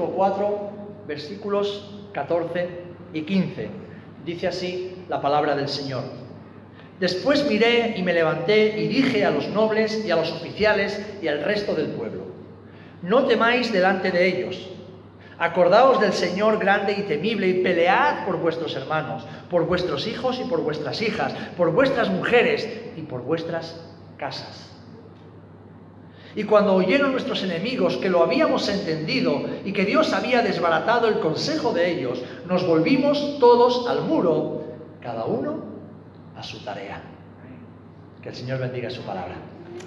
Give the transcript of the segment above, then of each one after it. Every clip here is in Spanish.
Capítulo 4, versículos 14 y 15. Dice así la palabra del Señor. Después miré y me levanté y dije a los nobles y a los oficiales y al resto del pueblo, no temáis delante de ellos. Acordaos del Señor grande y temible y pelead por vuestros hermanos, por vuestros hijos y por vuestras hijas, por vuestras mujeres y por vuestras casas. Y cuando oyeron nuestros enemigos que lo habíamos entendido y que Dios había desbaratado el consejo de ellos, nos volvimos todos al muro, cada uno a su tarea. Que el Señor bendiga su palabra.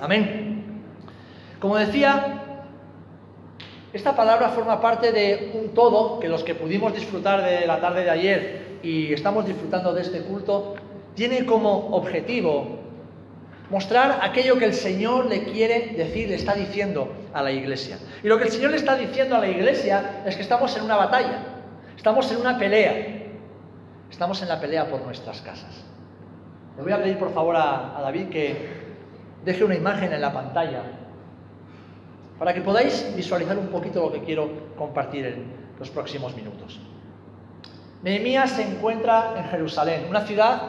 Amén. Como decía, esta palabra forma parte de un todo que los que pudimos disfrutar de la tarde de ayer y estamos disfrutando de este culto, tiene como objetivo mostrar aquello que el Señor le quiere decir, le está diciendo a la iglesia. Y lo que el Señor le está diciendo a la iglesia es que estamos en una batalla, estamos en una pelea, estamos en la pelea por nuestras casas. Le voy a pedir por favor a, a David que deje una imagen en la pantalla para que podáis visualizar un poquito lo que quiero compartir en los próximos minutos. Nehemías se encuentra en Jerusalén, una ciudad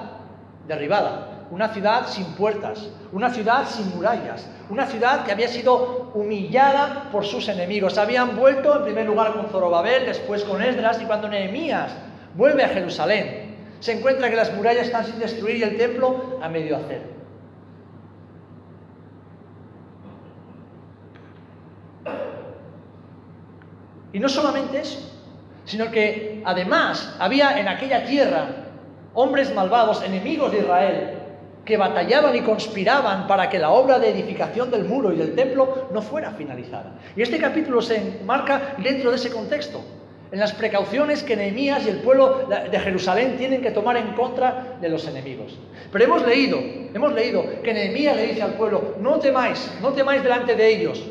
derribada, una ciudad sin puertas, una ciudad sin murallas, una ciudad que había sido humillada por sus enemigos. Habían vuelto en primer lugar con Zorobabel, después con Esdras, y cuando Nehemías vuelve a Jerusalén, se encuentra que las murallas están sin destruir y el templo a medio hacer. Y no solamente eso, sino que además había en aquella tierra hombres malvados, enemigos de Israel, que batallaban y conspiraban para que la obra de edificación del muro y del templo no fuera finalizada. Y este capítulo se enmarca dentro de ese contexto, en las precauciones que Nehemías y el pueblo de Jerusalén tienen que tomar en contra de los enemigos. Pero hemos leído, hemos leído que Nehemías le dice al pueblo, no temáis, no temáis delante de ellos.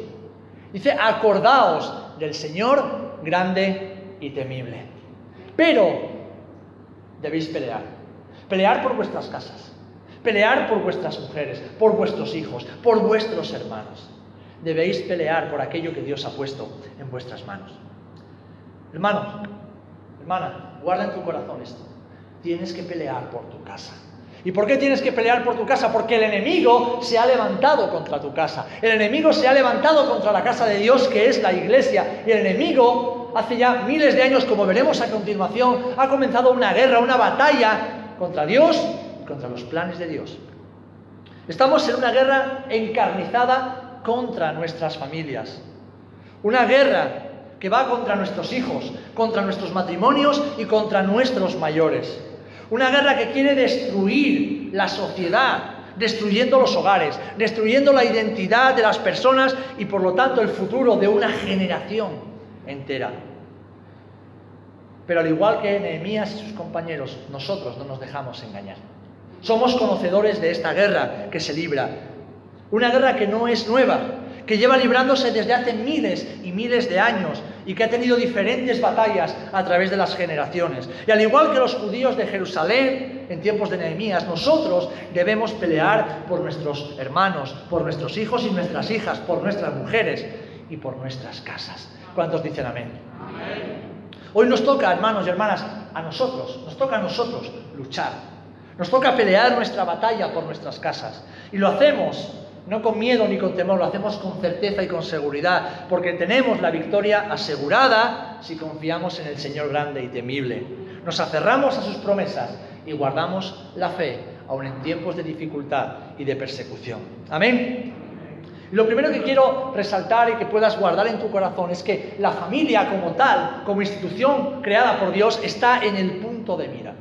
Dice, acordaos del Señor grande y temible. Pero debéis pelear. Pelear por vuestras casas. Pelear por vuestras mujeres, por vuestros hijos, por vuestros hermanos. Debéis pelear por aquello que Dios ha puesto en vuestras manos. Hermano, hermana, guarda en tu corazón esto. Tienes que pelear por tu casa. ¿Y por qué tienes que pelear por tu casa? Porque el enemigo se ha levantado contra tu casa. El enemigo se ha levantado contra la casa de Dios, que es la iglesia. Y el enemigo, hace ya miles de años, como veremos a continuación, ha comenzado una guerra, una batalla contra Dios contra los planes de Dios. Estamos en una guerra encarnizada contra nuestras familias. Una guerra que va contra nuestros hijos, contra nuestros matrimonios y contra nuestros mayores. Una guerra que quiere destruir la sociedad, destruyendo los hogares, destruyendo la identidad de las personas y por lo tanto el futuro de una generación entera. Pero al igual que Nehemías y sus compañeros, nosotros no nos dejamos engañar. Somos conocedores de esta guerra que se libra. Una guerra que no es nueva, que lleva librándose desde hace miles y miles de años y que ha tenido diferentes batallas a través de las generaciones. Y al igual que los judíos de Jerusalén en tiempos de Nehemías, nosotros debemos pelear por nuestros hermanos, por nuestros hijos y nuestras hijas, por nuestras mujeres y por nuestras casas. ¿Cuántos dicen amén? Hoy nos toca, hermanos y hermanas, a nosotros, nos toca a nosotros luchar. Nos toca pelear nuestra batalla por nuestras casas. Y lo hacemos no con miedo ni con temor, lo hacemos con certeza y con seguridad, porque tenemos la victoria asegurada si confiamos en el Señor grande y temible. Nos aferramos a sus promesas y guardamos la fe, aun en tiempos de dificultad y de persecución. Amén. Lo primero que quiero resaltar y que puedas guardar en tu corazón es que la familia como tal, como institución creada por Dios, está en el punto de mira.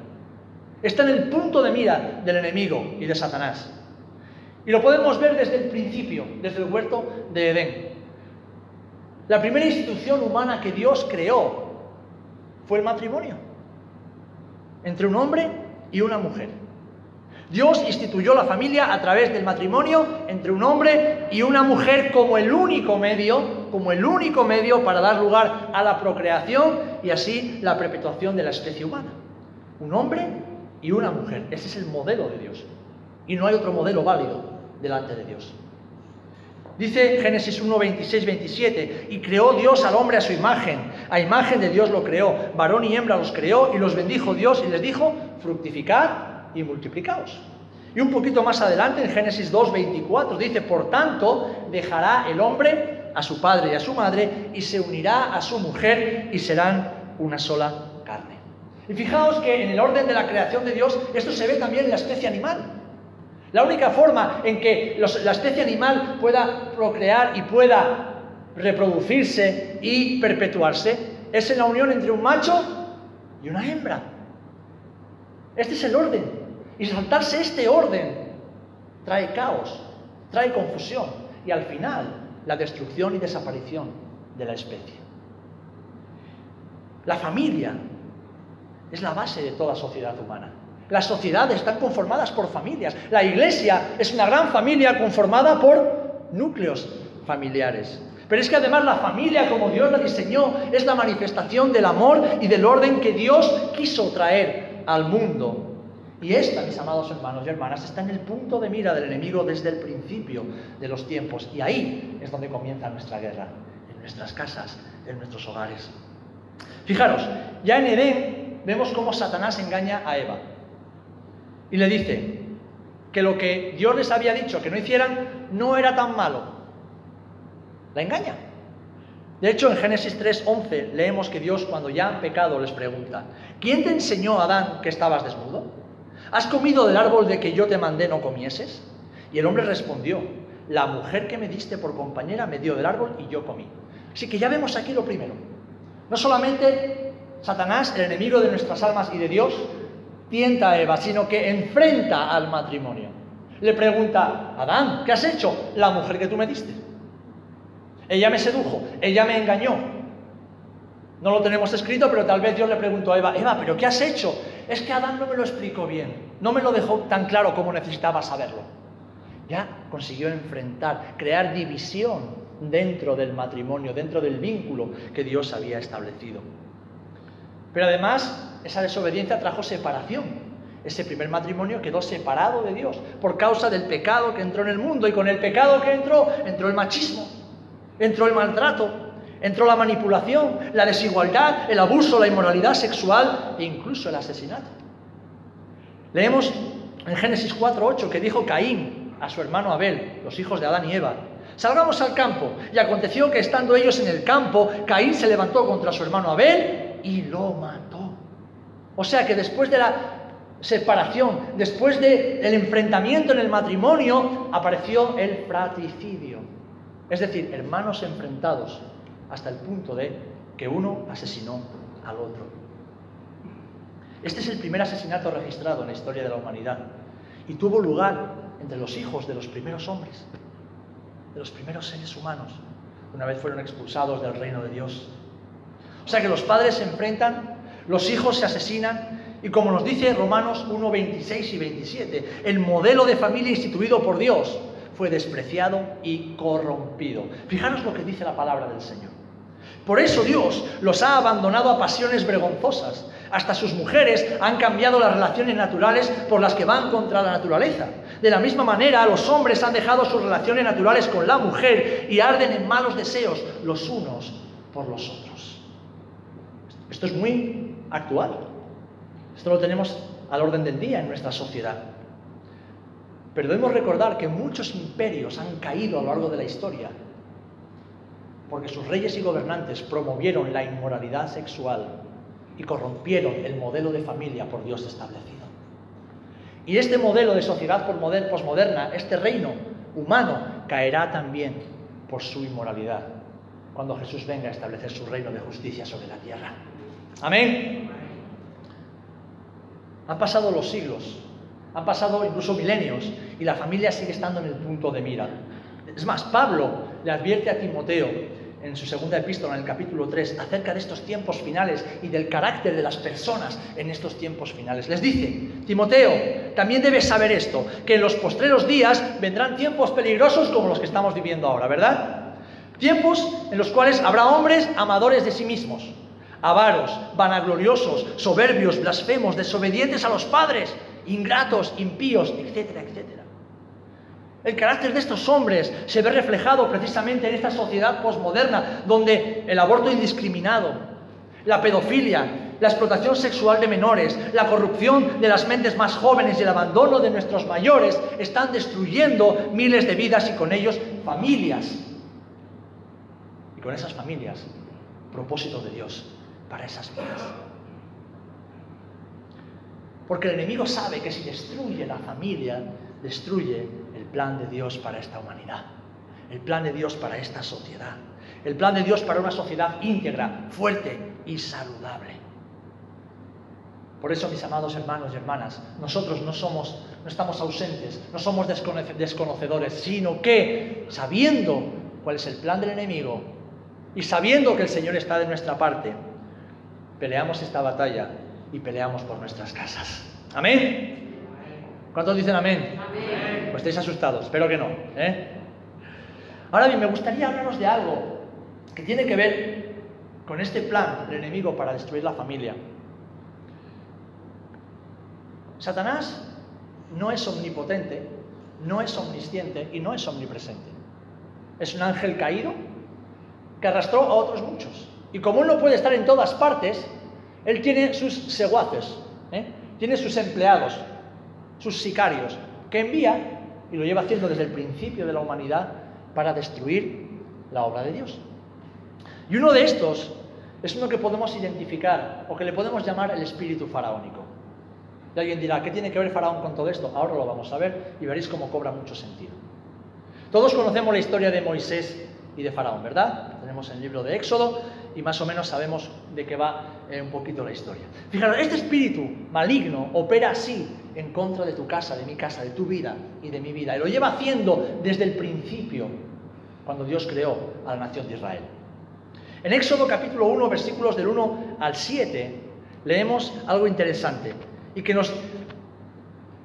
Está en el punto de mira del enemigo y de Satanás. Y lo podemos ver desde el principio, desde el huerto de Edén. La primera institución humana que Dios creó fue el matrimonio, entre un hombre y una mujer. Dios instituyó la familia a través del matrimonio entre un hombre y una mujer como el único medio, como el único medio para dar lugar a la procreación y así la perpetuación de la especie humana. Un hombre y una mujer. Ese es el modelo de Dios. Y no hay otro modelo válido delante de Dios. Dice Génesis 1, 26, 27, y creó Dios al hombre a su imagen, a imagen de Dios lo creó, varón y hembra los creó y los bendijo Dios y les dijo, fructificad y multiplicaos. Y un poquito más adelante, en Génesis 2, 24, dice, por tanto, dejará el hombre a su padre y a su madre y se unirá a su mujer y serán una sola. Y fijaos que en el orden de la creación de Dios, esto se ve también en la especie animal. La única forma en que la especie animal pueda procrear y pueda reproducirse y perpetuarse es en la unión entre un macho y una hembra. Este es el orden. Y saltarse este orden trae caos, trae confusión y al final la destrucción y desaparición de la especie. La familia es la base de toda sociedad humana. Las sociedades están conformadas por familias. La iglesia es una gran familia conformada por núcleos familiares. Pero es que además la familia, como Dios la diseñó, es la manifestación del amor y del orden que Dios quiso traer al mundo. Y esta, mis amados hermanos y hermanas, está en el punto de mira del enemigo desde el principio de los tiempos. Y ahí es donde comienza nuestra guerra, en nuestras casas, en nuestros hogares. Fijaros, ya en Edén vemos cómo Satanás engaña a Eva y le dice que lo que Dios les había dicho que no hicieran no era tan malo. La engaña. De hecho, en Génesis 3:11 leemos que Dios cuando ya han pecado les pregunta, ¿quién te enseñó, Adán, que estabas desnudo? ¿Has comido del árbol de que yo te mandé no comieses? Y el hombre respondió, la mujer que me diste por compañera me dio del árbol y yo comí. Así que ya vemos aquí lo primero. No solamente Satanás, el enemigo de nuestras almas y de Dios, tienta a Eva, sino que enfrenta al matrimonio. Le pregunta, Adán, ¿qué has hecho? La mujer que tú me diste. Ella me sedujo, ella me engañó. No lo tenemos escrito, pero tal vez Dios le preguntó a Eva, Eva, ¿pero qué has hecho? Es que Adán no me lo explicó bien, no me lo dejó tan claro como necesitaba saberlo. Ya consiguió enfrentar, crear división dentro del matrimonio, dentro del vínculo que Dios había establecido. Pero además, esa desobediencia trajo separación. Ese primer matrimonio quedó separado de Dios por causa del pecado que entró en el mundo y con el pecado que entró, entró el machismo, entró el maltrato, entró la manipulación, la desigualdad, el abuso, la inmoralidad sexual e incluso el asesinato. Leemos en Génesis 4.8 que dijo Caín a su hermano Abel, los hijos de Adán y Eva, salgamos al campo. Y aconteció que estando ellos en el campo, Caín se levantó contra su hermano Abel y lo mató. O sea que después de la separación, después del enfrentamiento en el matrimonio, apareció el fratricidio. Es decir, hermanos enfrentados hasta el punto de que uno asesinó al otro. Este es el primer asesinato registrado en la historia de la humanidad y tuvo lugar entre los hijos de los primeros hombres, de los primeros seres humanos, una vez fueron expulsados del reino de Dios o sea que los padres se enfrentan, los hijos se asesinan y como nos dice Romanos 1, 26 y 27, el modelo de familia instituido por Dios fue despreciado y corrompido. Fijaros lo que dice la palabra del Señor. Por eso Dios los ha abandonado a pasiones vergonzosas. Hasta sus mujeres han cambiado las relaciones naturales por las que van contra la naturaleza. De la misma manera, los hombres han dejado sus relaciones naturales con la mujer y arden en malos deseos los unos por los otros. Esto es muy actual. Esto lo tenemos al orden del día en nuestra sociedad. Pero debemos recordar que muchos imperios han caído a lo largo de la historia porque sus reyes y gobernantes promovieron la inmoralidad sexual y corrompieron el modelo de familia por Dios establecido. Y este modelo de sociedad posmoderna, este reino humano, caerá también por su inmoralidad cuando Jesús venga a establecer su reino de justicia sobre la tierra. Amén. Han pasado los siglos, han pasado incluso milenios y la familia sigue estando en el punto de mira. Es más, Pablo le advierte a Timoteo en su segunda epístola, en el capítulo 3, acerca de estos tiempos finales y del carácter de las personas en estos tiempos finales. Les dice, Timoteo, también debes saber esto, que en los postreros días vendrán tiempos peligrosos como los que estamos viviendo ahora, ¿verdad? Tiempos en los cuales habrá hombres amadores de sí mismos avaros, vanagloriosos, soberbios, blasfemos, desobedientes a los padres, ingratos, impíos, etcétera, etcétera. El carácter de estos hombres se ve reflejado precisamente en esta sociedad posmoderna, donde el aborto indiscriminado, la pedofilia, la explotación sexual de menores, la corrupción de las mentes más jóvenes y el abandono de nuestros mayores están destruyendo miles de vidas y con ellos familias. Y con esas familias, propósito de Dios para esas vidas. Porque el enemigo sabe que si destruye la familia, destruye el plan de Dios para esta humanidad, el plan de Dios para esta sociedad, el plan de Dios para una sociedad íntegra, fuerte y saludable. Por eso, mis amados hermanos y hermanas, nosotros no somos, no estamos ausentes, no somos desconocedores, sino que sabiendo cuál es el plan del enemigo y sabiendo que el Señor está de nuestra parte, peleamos esta batalla y peleamos por nuestras casas. Amén. ¿Cuántos dicen amén? amén. Pues estáis asustados, espero que no. ¿eh? Ahora bien, me gustaría hablaros de algo que tiene que ver con este plan del enemigo para destruir la familia. Satanás no es omnipotente, no es omnisciente y no es omnipresente. Es un ángel caído que arrastró a otros muchos. Y como él no puede estar en todas partes, él tiene sus seguaces, ¿eh? tiene sus empleados, sus sicarios, que envía y lo lleva haciendo desde el principio de la humanidad para destruir la obra de Dios. Y uno de estos es uno que podemos identificar o que le podemos llamar el espíritu faraónico. Y alguien dirá, ¿qué tiene que ver Faraón con todo esto? Ahora lo vamos a ver y veréis cómo cobra mucho sentido. Todos conocemos la historia de Moisés y de Faraón, ¿verdad? Tenemos el libro de Éxodo y más o menos sabemos de qué va eh, un poquito la historia. Fijaros, este espíritu maligno opera así en contra de tu casa, de mi casa, de tu vida y de mi vida. Y lo lleva haciendo desde el principio, cuando Dios creó a la nación de Israel. En Éxodo capítulo 1, versículos del 1 al 7, leemos algo interesante y que nos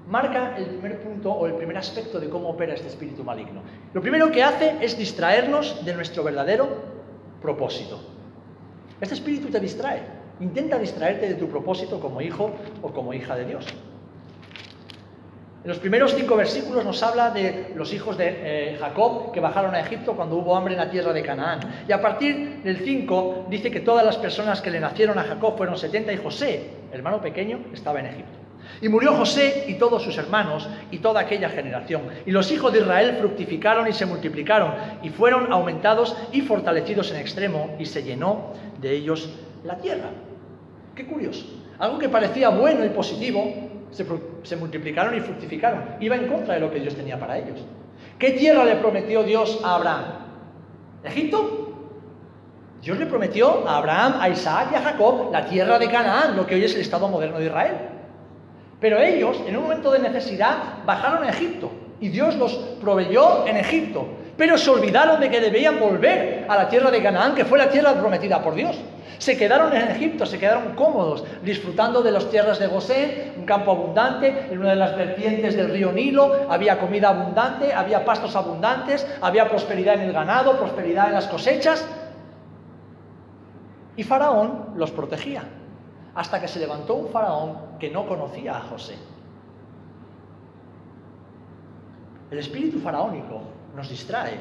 marca el primer punto o el primer aspecto de cómo opera este espíritu maligno. Lo primero que hace es distraernos de nuestro verdadero propósito. Este espíritu te distrae, intenta distraerte de tu propósito como hijo o como hija de Dios. En los primeros cinco versículos nos habla de los hijos de eh, Jacob que bajaron a Egipto cuando hubo hambre en la tierra de Canaán. Y a partir del 5 dice que todas las personas que le nacieron a Jacob fueron 70 y José, hermano pequeño, estaba en Egipto. Y murió José y todos sus hermanos y toda aquella generación. Y los hijos de Israel fructificaron y se multiplicaron y fueron aumentados y fortalecidos en extremo y se llenó de ellos la tierra. Qué curioso. Algo que parecía bueno y positivo se, multiplicaron y fructificaron. Iba en contra de lo que Dios tenía para ellos. ¿Qué tierra le prometió Dios a Abraham? ¿Egipto? Dios le prometió a Abraham, a Isaac y a Jacob la tierra de Canaán, lo que hoy es el Estado moderno de Israel. Pero ellos, en un momento de necesidad, bajaron a Egipto y Dios los proveyó en Egipto. Pero se olvidaron de que debían volver a la tierra de Canaán, que fue la tierra prometida por Dios. Se quedaron en Egipto, se quedaron cómodos, disfrutando de las tierras de Gosén, un campo abundante, en una de las vertientes del río Nilo, había comida abundante, había pastos abundantes, había prosperidad en el ganado, prosperidad en las cosechas. Y Faraón los protegía, hasta que se levantó un faraón que no conocía a José. El espíritu faraónico nos distrae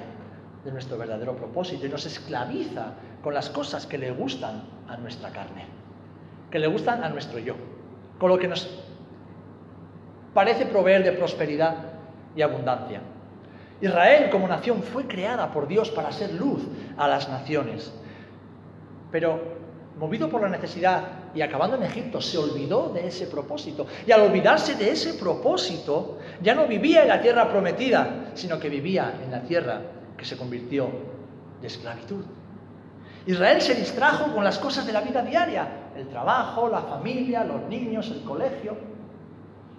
de nuestro verdadero propósito y nos esclaviza con las cosas que le gustan a nuestra carne, que le gustan a nuestro yo, con lo que nos parece proveer de prosperidad y abundancia. Israel como nación fue creada por Dios para ser luz a las naciones, pero movido por la necesidad y acabando en Egipto, se olvidó de ese propósito. Y al olvidarse de ese propósito, ya no vivía en la tierra prometida, sino que vivía en la tierra que se convirtió de esclavitud. Israel se distrajo con las cosas de la vida diaria, el trabajo, la familia, los niños, el colegio.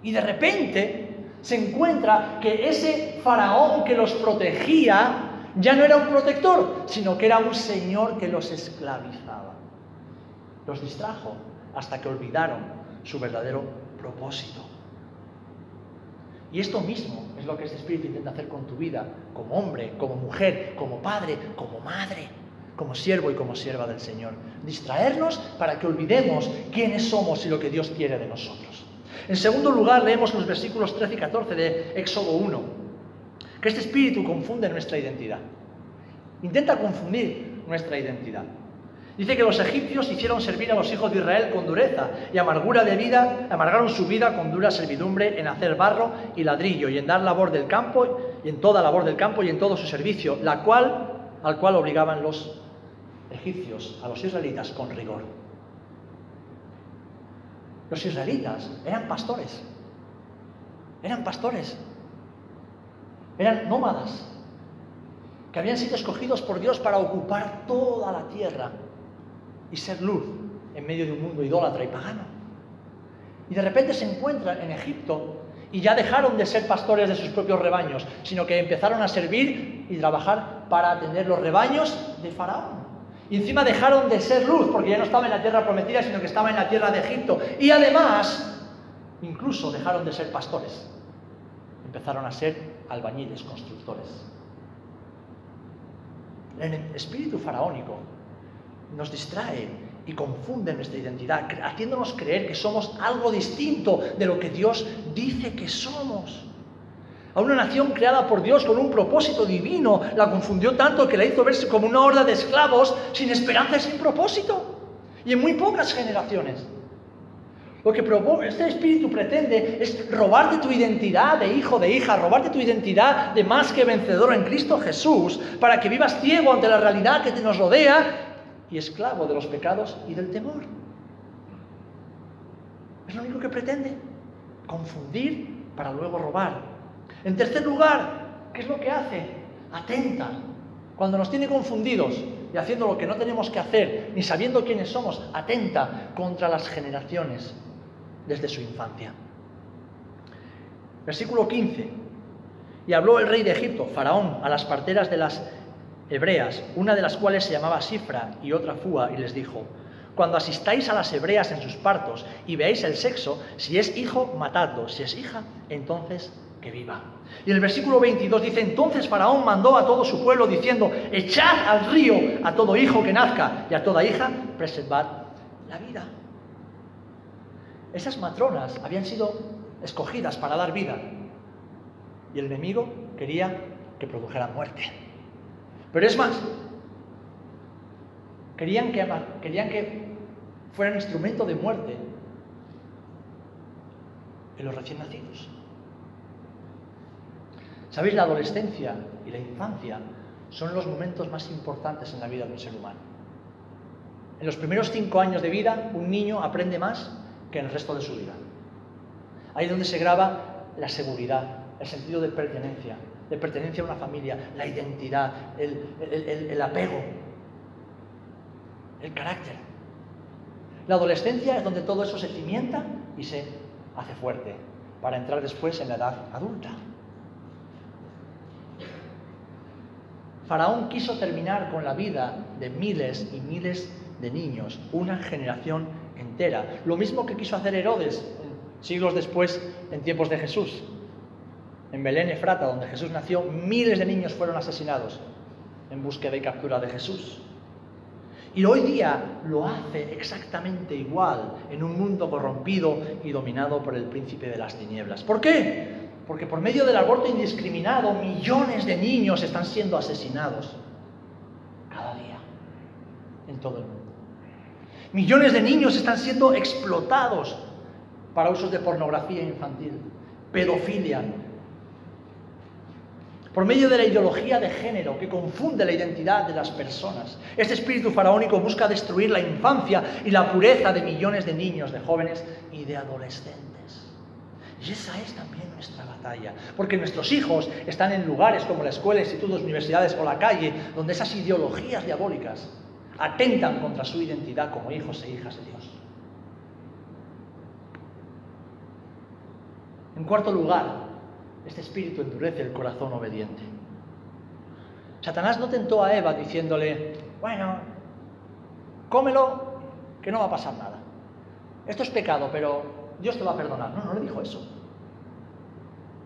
Y de repente se encuentra que ese faraón que los protegía ya no era un protector, sino que era un señor que los esclavizaba. Los distrajo hasta que olvidaron su verdadero propósito. Y esto mismo es lo que este Espíritu intenta hacer con tu vida, como hombre, como mujer, como padre, como madre como siervo y como sierva del Señor. Distraernos para que olvidemos quiénes somos y lo que Dios quiere de nosotros. En segundo lugar, leemos los versículos 13 y 14 de Éxodo 1. que este espíritu confunde nuestra identidad. Intenta confundir nuestra identidad. Dice que los egipcios hicieron servir a los hijos de Israel con dureza y amargura de vida, amargaron su vida con dura servidumbre en hacer barro y ladrillo y en dar labor del campo y en toda labor del campo y en todo su servicio, la cual al cual obligaban los egipcios a los israelitas con rigor. Los israelitas eran pastores. Eran pastores. Eran nómadas que habían sido escogidos por Dios para ocupar toda la tierra y ser luz en medio de un mundo idólatra y pagano. Y de repente se encuentran en Egipto y ya dejaron de ser pastores de sus propios rebaños, sino que empezaron a servir y trabajar para atender los rebaños de Faraón. Y encima dejaron de ser luz, porque ya no estaba en la tierra prometida, sino que estaba en la tierra de Egipto. Y además, incluso dejaron de ser pastores. Empezaron a ser albañiles, constructores. El espíritu faraónico nos distrae y confunde nuestra identidad, haciéndonos creer que somos algo distinto de lo que Dios dice que somos. A una nación creada por Dios con un propósito divino, la confundió tanto que la hizo verse como una horda de esclavos sin esperanza y sin propósito. Y en muy pocas generaciones. Lo que este espíritu pretende es robarte tu identidad de hijo, de hija, robarte tu identidad de más que vencedor en Cristo Jesús, para que vivas ciego ante la realidad que te nos rodea y esclavo de los pecados y del temor. Es lo único que pretende, confundir para luego robar. En tercer lugar, ¿qué es lo que hace? Atenta. Cuando nos tiene confundidos y haciendo lo que no tenemos que hacer, ni sabiendo quiénes somos, atenta contra las generaciones desde su infancia. Versículo 15. Y habló el rey de Egipto, Faraón, a las parteras de las hebreas, una de las cuales se llamaba Sifra y otra Fua, y les dijo, cuando asistáis a las hebreas en sus partos y veáis el sexo, si es hijo, matadlo, si es hija, entonces que viva. Y el versículo 22 dice, entonces Faraón mandó a todo su pueblo diciendo, echad al río a todo hijo que nazca y a toda hija, preservad la vida. Esas matronas habían sido escogidas para dar vida y el enemigo quería que produjeran muerte. Pero es más, querían que, fueran instrumento de muerte en los recién nacidos. ¿Sabéis? La adolescencia y la infancia son los momentos más importantes en la vida de un ser humano. En los primeros cinco años de vida, un niño aprende más que en el resto de su vida. Ahí es donde se graba la seguridad, el sentido de pertenencia, de pertenencia a una familia, la identidad, el, apego, el carácter. La adolescencia es donde todo eso se cimienta y se hace fuerte para entrar después en la edad adulta. Faraón quiso terminar con la vida de miles y miles de niños, una generación entera. Lo mismo que quiso hacer Herodes siglos después en tiempos de Jesús. En Belén, Efrata, donde Jesús nació, miles de niños fueron asesinados en búsqueda y captura de Jesús. Y hoy día lo hace exactamente igual en un mundo corrompido y dominado por el príncipe de las tinieblas. ¿Por qué? Porque por medio del aborto indiscriminado millones de niños están siendo asesinados cada día en todo el mundo. Millones de niños están siendo explotados para usos de pornografía infantil, pedofilia, por medio de la ideología de género que confunde la identidad de las personas. Este espíritu faraónico busca destruir la infancia y la pureza de millones de niños, de jóvenes y de adolescentes. Y esa es también nuestra batalla, porque nuestros hijos están en lugares como la escuela, institutos, universidades o la calle, donde esas ideologías diabólicas atentan contra su identidad como hijos e hijas de Dios. En cuarto lugar, este espíritu endurece el corazón obediente. Satanás no tentó a Eva diciéndole, bueno, cómelo, que no va a pasar nada. Esto es pecado, pero Dios te va a perdonar. No, no le dijo eso.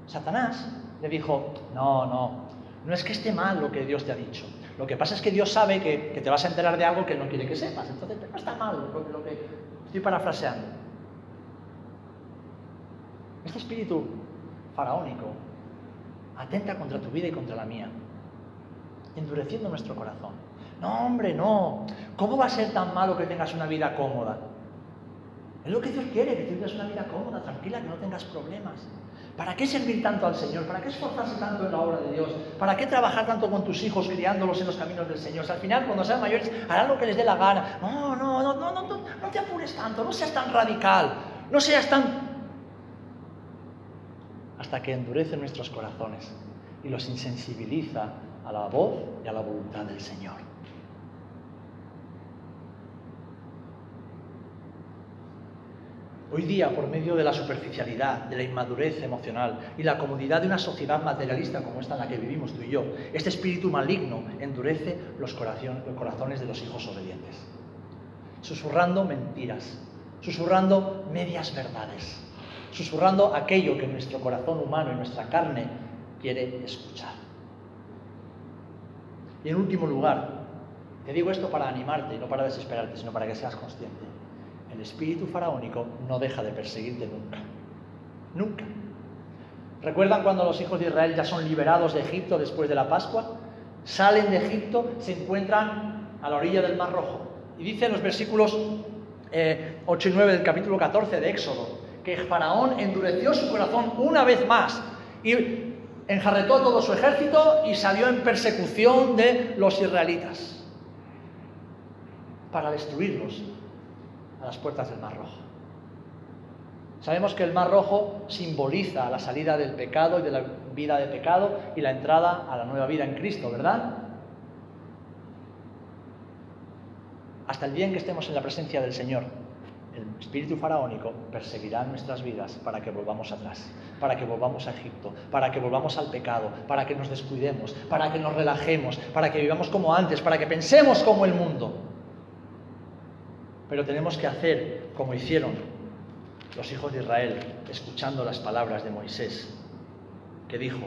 Satanás le dijo, no, no, no es que esté mal lo que Dios te ha dicho. Lo que pasa es que Dios sabe que, te vas a enterar de algo que no quiere que sepas. Entonces, no está mal lo, que estoy parafraseando. Este espíritu faraónico atenta contra tu vida y contra la mía, endureciendo nuestro corazón. No, hombre, no. ¿Cómo va a ser tan malo que tengas una vida cómoda? Es lo que Dios quiere, que tengas una vida cómoda, tranquila, que no tengas problemas. ¿Para qué servir tanto al Señor? ¿Para qué esforzarse tanto en la obra de Dios? ¿Para qué trabajar tanto con tus hijos, criándolos en los caminos del Señor? al final, cuando sean mayores, harán lo que les dé la gana. No, no, no, no, no, no, no te apures tanto, no seas tan radical, no seas tan... Hasta que endurece nuestros corazones y los insensibiliza a la voz y a la voluntad del Señor. Hoy día, por medio de la superficialidad, de la inmadurez emocional y la comodidad de una sociedad materialista como esta en la que vivimos tú y yo, este espíritu maligno endurece los, corazones de los hijos obedientes, susurrando mentiras, susurrando medias verdades, susurrando aquello que nuestro corazón humano y nuestra carne quiere escuchar. Y en último lugar, te digo esto para animarte y no para desesperarte, sino para que seas consciente el espíritu faraónico no deja de perseguirte nunca. Nunca. ¿Recuerdan cuando los hijos de Israel ya son liberados de Egipto después de la Pascua? Salen de Egipto, se encuentran a la orilla del Mar Rojo. Y dice en los versículos 8 eh, y 9 del capítulo 14 de Éxodo que Faraón endureció su corazón una vez más y enjarretó todo su ejército y salió en persecución de los israelitas para destruirlos a las puertas del Mar Rojo. Sabemos que el Mar Rojo simboliza la salida del pecado y de la vida de pecado y la entrada a la nueva vida en Cristo, ¿verdad? Hasta el día en que estemos en la presencia del Señor, el espíritu faraónico perseguirá nuestras vidas para que volvamos atrás, para que volvamos a Egipto, para que volvamos al pecado, para que nos descuidemos, para que nos relajemos, para que vivamos como antes, para que pensemos como el mundo. Pero tenemos que hacer como hicieron los hijos de Israel, escuchando las palabras de Moisés, que dijo,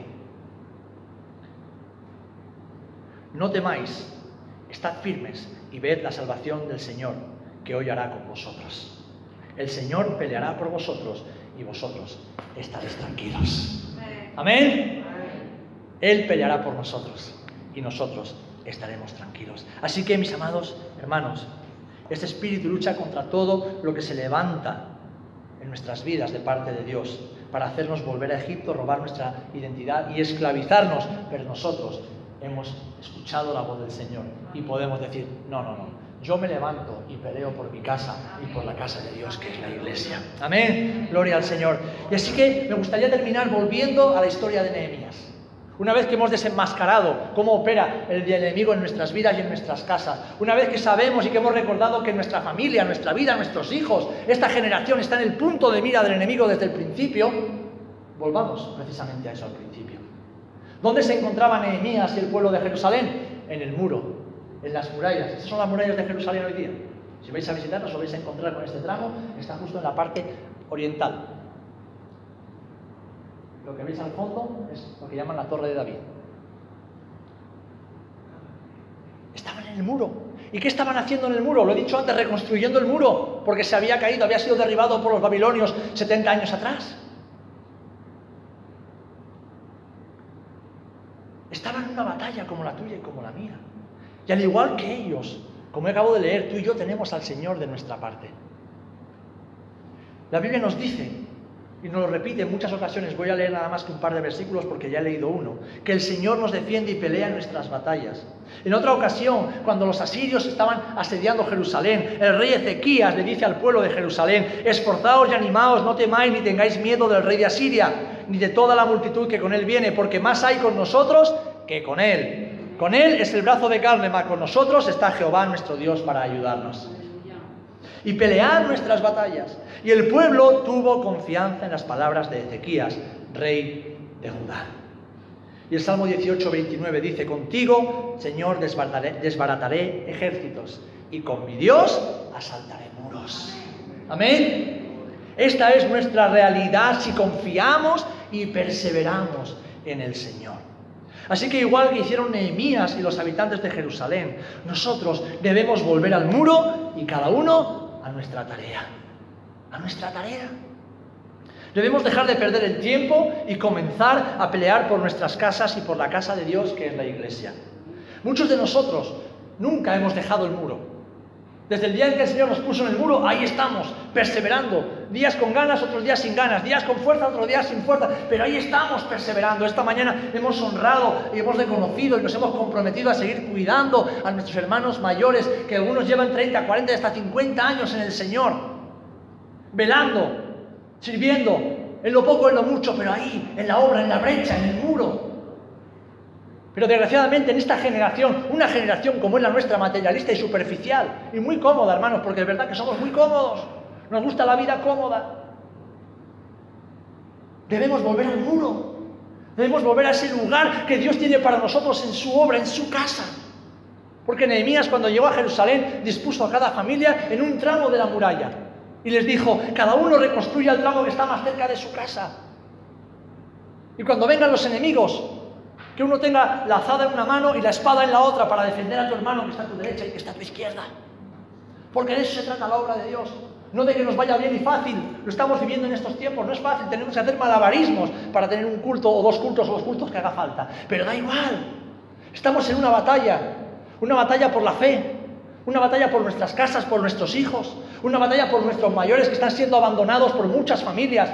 no temáis, estad firmes y ved la salvación del Señor, que hoy hará con vosotros. El Señor peleará por vosotros y vosotros estaréis tranquilos. Amén. Él peleará por nosotros y nosotros estaremos tranquilos. Así que, mis amados hermanos, este espíritu lucha contra todo lo que se levanta en nuestras vidas de parte de Dios para hacernos volver a Egipto, robar nuestra identidad y esclavizarnos. Pero nosotros hemos escuchado la voz del Señor y podemos decir, no, no, no, yo me levanto y peleo por mi casa y por la casa de Dios, que es la iglesia. Amén. Gloria al Señor. Y así que me gustaría terminar volviendo a la historia de Nehemías. Una vez que hemos desenmascarado cómo opera el enemigo en nuestras vidas y en nuestras casas, una vez que sabemos y que hemos recordado que nuestra familia, nuestra vida, nuestros hijos, esta generación está en el punto de mira del enemigo desde el principio, volvamos precisamente a eso al principio. ¿Dónde se encontraban Nehemías y el pueblo de Jerusalén? En el muro, en las murallas. Estas son las murallas de Jerusalén hoy día. Si vais a visitarnos, os vais a encontrar con este tramo, está justo en la parte oriental. Lo que veis al fondo es lo que llaman la Torre de David. Estaban en el muro. ¿Y qué estaban haciendo en el muro? Lo he dicho antes, reconstruyendo el muro, porque se había caído, había sido derribado por los babilonios 70 años atrás. Estaban en una batalla como la tuya y como la mía. Y al igual que ellos, como acabo de leer, tú y yo tenemos al Señor de nuestra parte. La Biblia nos dice y nos lo repite en muchas ocasiones, voy a leer nada más que un par de versículos porque ya he leído uno, que el Señor nos defiende y pelea en nuestras batallas. En otra ocasión, cuando los asirios estaban asediando Jerusalén, el rey Ezequías le dice al pueblo de Jerusalén, esforzaos y animaos, no temáis ni tengáis miedo del rey de Asiria, ni de toda la multitud que con él viene, porque más hay con nosotros que con él. Con él es el brazo de carne, mas con nosotros está Jehová nuestro Dios para ayudarnos y pelear nuestras batallas. Y el pueblo tuvo confianza en las palabras de Ezequías, rey de Judá. Y el Salmo 18, 29 dice, contigo, Señor, desbarataré, ejércitos y con mi Dios asaltaré muros. Amén. Esta es nuestra realidad si confiamos y perseveramos en el Señor. Así que igual que hicieron Nehemías y los habitantes de Jerusalén, nosotros debemos volver al muro y cada uno a nuestra tarea. A nuestra tarea. Debemos dejar de perder el tiempo y comenzar a pelear por nuestras casas y por la casa de Dios que es la iglesia. Muchos de nosotros nunca hemos dejado el muro. Desde el día en que el Señor nos puso en el muro, ahí estamos, perseverando. Días con ganas, otros días sin ganas. Días con fuerza, otros días sin fuerza. Pero ahí estamos perseverando. Esta mañana hemos honrado y hemos reconocido y nos hemos comprometido a seguir cuidando a nuestros hermanos mayores, que algunos llevan 30, 40, hasta 50 años en el Señor. Velando, sirviendo, en lo poco, en lo mucho, pero ahí, en la obra, en la brecha, en el muro. Pero desgraciadamente en esta generación, una generación como es la nuestra, materialista y superficial, y muy cómoda, hermanos, porque es verdad que somos muy cómodos, nos gusta la vida cómoda. Debemos volver al muro, debemos volver a ese lugar que Dios tiene para nosotros en su obra, en su casa. Porque Nehemías cuando llegó a Jerusalén dispuso a cada familia en un tramo de la muralla y les dijo, cada uno reconstruya el tramo que está más cerca de su casa. Y cuando vengan los enemigos, que uno tenga la azada en una mano y la espada en la otra para defender a tu hermano que está a tu derecha y que está a tu izquierda. Porque de eso se trata la obra de Dios. No de que nos vaya bien y fácil. Lo estamos viviendo en estos tiempos. No es fácil. Tenemos que hacer malabarismos para tener un culto o dos cultos o los cultos que haga falta. Pero da igual. Estamos en una batalla. Una batalla por la fe. Una batalla por nuestras casas, por nuestros hijos. Una batalla por nuestros mayores que están siendo abandonados por muchas familias.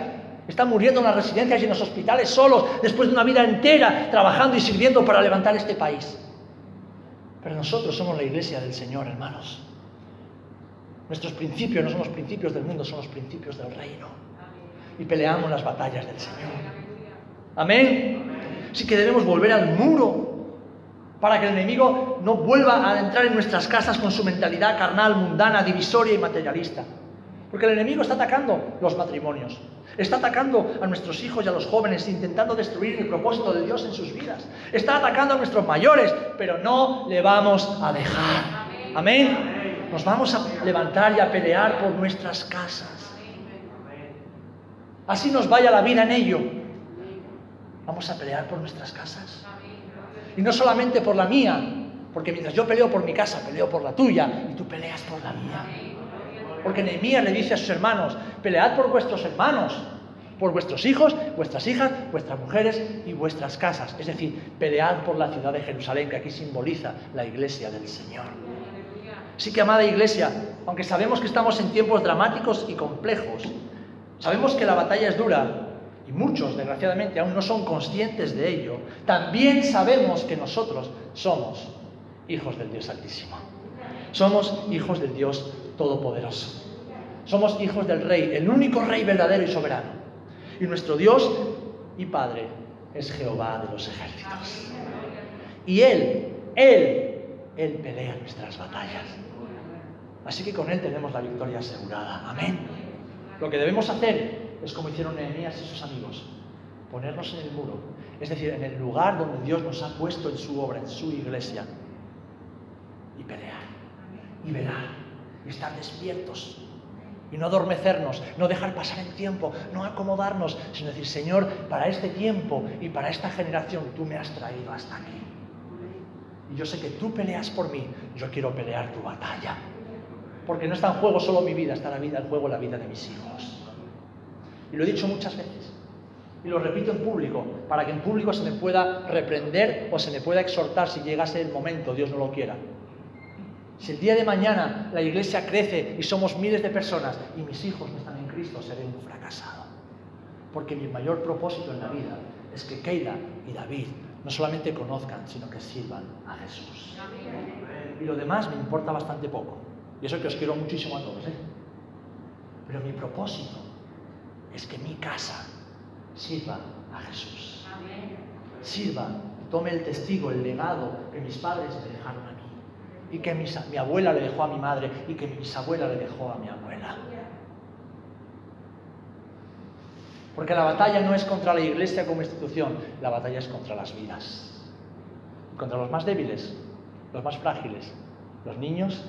Están muriendo en las residencias y en los hospitales solos después de una vida entera trabajando y sirviendo para levantar este país. Pero nosotros somos la iglesia del Señor, hermanos. Nuestros principios no son los principios del mundo, son los principios del reino. Y peleamos las batallas del Señor. Amén. Así que debemos volver al muro para que el enemigo no vuelva a entrar en nuestras casas con su mentalidad carnal, mundana, divisoria y materialista. Porque el enemigo está atacando los matrimonios, está atacando a nuestros hijos y a los jóvenes, intentando destruir el propósito de Dios en sus vidas. Está atacando a nuestros mayores, pero no le vamos a dejar. Amén. Nos vamos a levantar y a pelear por nuestras casas. Así nos vaya la vida en ello. Vamos a pelear por nuestras casas. Y no solamente por la mía, porque mientras yo peleo por mi casa, peleo por la tuya y tú peleas por la mía. Porque Nehemías le dice a sus hermanos, pelead por vuestros hermanos, por vuestros hijos, vuestras hijas, vuestras mujeres y vuestras casas. Es decir, pelead por la ciudad de Jerusalén, que aquí simboliza la iglesia del Señor. Así que, amada iglesia, aunque sabemos que estamos en tiempos dramáticos y complejos, sabemos que la batalla es dura y muchos, desgraciadamente, aún no son conscientes de ello, también sabemos que nosotros somos hijos del Dios Altísimo. Somos hijos del Dios Todopoderoso. Somos hijos del Rey, el único Rey verdadero y soberano. Y nuestro Dios y Padre es Jehová de los ejércitos. Y Él, Él, Él pelea nuestras batallas. Así que con Él tenemos la victoria asegurada. Amén. Lo que debemos hacer es como hicieron Nehemías y sus amigos, ponernos en el muro, es decir, en el lugar donde Dios nos ha puesto en su obra, en su iglesia, y pelear, y velar, estar despiertos y no adormecernos, no dejar pasar el tiempo, no acomodarnos, sino decir, Señor, para este tiempo y para esta generación tú me has traído hasta aquí. Y yo sé que tú peleas por mí, yo quiero pelear tu batalla. Porque no está en juego solo mi vida, está la vida en juego la vida de mis hijos. Y lo he dicho muchas veces. Y lo repito en público, para que en público se me pueda reprender o se me pueda exhortar si llegase el momento, Dios no lo quiera. Si el día de mañana la iglesia crece y somos miles de personas y mis hijos no están en Cristo, seré un fracasado. Porque mi mayor propósito en la vida es que Keila y David no solamente conozcan, sino que sirvan a Jesús. Y lo demás me importa bastante poco. Y eso que os quiero muchísimo a todos. ¿eh? Pero mi propósito es que mi casa sirva a Jesús. Sirva, tome el testigo, el legado que mis padres me dejaron a mí y que mi, abuela le dejó a mi madre y que mi bisabuela le dejó a mi abuela. Porque la batalla no es contra la iglesia como institución, la batalla es contra las vidas. Contra los más débiles, los más frágiles, los niños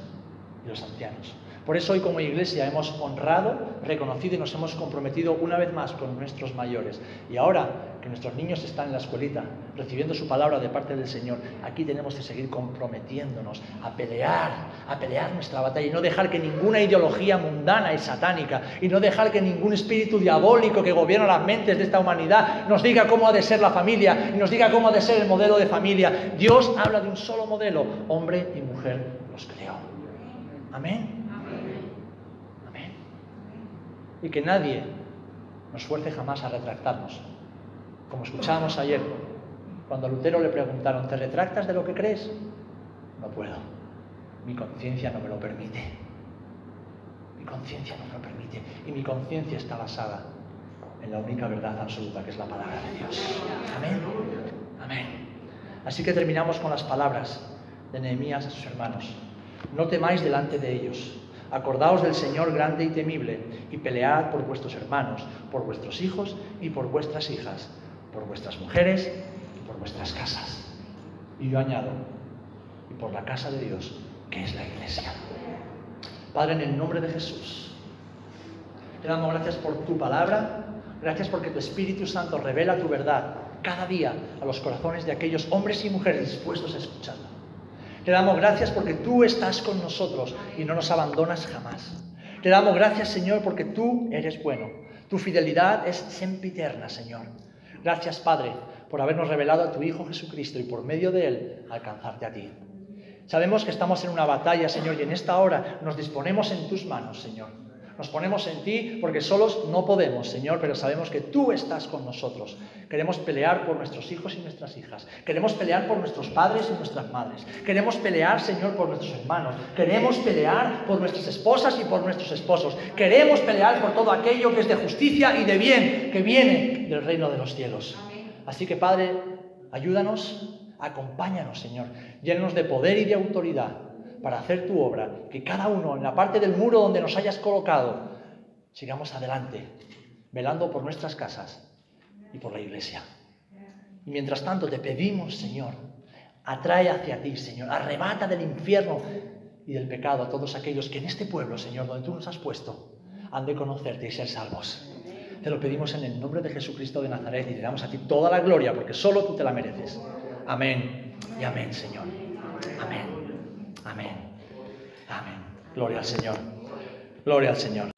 y los ancianos. Por eso hoy como iglesia hemos honrado, reconocido y nos hemos comprometido una vez más con nuestros mayores. Y ahora que nuestros niños están en la escuelita recibiendo su palabra de parte del Señor, aquí tenemos que seguir comprometiéndonos a pelear, a pelear nuestra batalla y no dejar que ninguna ideología mundana y satánica y no dejar que ningún espíritu diabólico que gobierna las mentes de esta humanidad nos diga cómo ha de ser la familia y nos diga cómo ha de ser el modelo de familia. Dios habla de un solo modelo, hombre y mujer los creó. Amén y que nadie nos fuerce jamás a retractarnos. Como escuchábamos ayer, cuando a Lutero le preguntaron, ¿te retractas de lo que crees? No puedo. Mi conciencia no me lo permite. Mi conciencia no me lo permite. Y mi conciencia está basada en la única verdad absoluta que es la palabra de Dios. Amén. Amén. Así que terminamos con las palabras de Nehemías a sus hermanos. No temáis delante de ellos Acordaos del Señor grande y temible y pelead por vuestros hermanos, por vuestros hijos y por vuestras hijas, por vuestras mujeres y por vuestras casas. Y yo añado, y por la casa de Dios, que es la iglesia. Padre, en el nombre de Jesús, te damos gracias por tu palabra, gracias porque tu Espíritu Santo revela tu verdad cada día a los corazones de aquellos hombres y mujeres dispuestos a escucharla. Te damos gracias porque tú estás con nosotros y no nos abandonas jamás. Te damos gracias, Señor, porque tú eres bueno. Tu fidelidad es sempiterna, Señor. Gracias, Padre, por habernos revelado a tu Hijo Jesucristo y por medio de Él alcanzarte a ti. Sabemos que estamos en una batalla, Señor, y en esta hora nos disponemos en tus manos, Señor. Nos ponemos en ti porque solos no podemos, Señor, pero sabemos que tú estás con nosotros. Queremos pelear por nuestros hijos y nuestras hijas. Queremos pelear por nuestros padres y nuestras madres. Queremos pelear, Señor, por nuestros hermanos. Queremos pelear por nuestras esposas y por nuestros esposos. Queremos pelear por todo aquello que es de justicia y de bien, que viene del reino de los cielos. Así que, Padre, ayúdanos, acompáñanos, Señor. Llénanos de poder y de autoridad para hacer tu obra, que cada uno en la parte del muro donde nos hayas colocado, sigamos adelante, velando por nuestras casas y por la iglesia. Y mientras tanto te pedimos, Señor, atrae hacia ti, Señor, arrebata del infierno y del pecado a todos aquellos que en este pueblo, Señor, donde tú nos has puesto, han de conocerte y ser salvos. Te lo pedimos en el nombre de Jesucristo de Nazaret y te damos a ti toda la gloria, porque solo tú te la mereces. Amén y amén, Señor. Amén. Amén. Amén. Gloria al Señor. Gloria al Señor.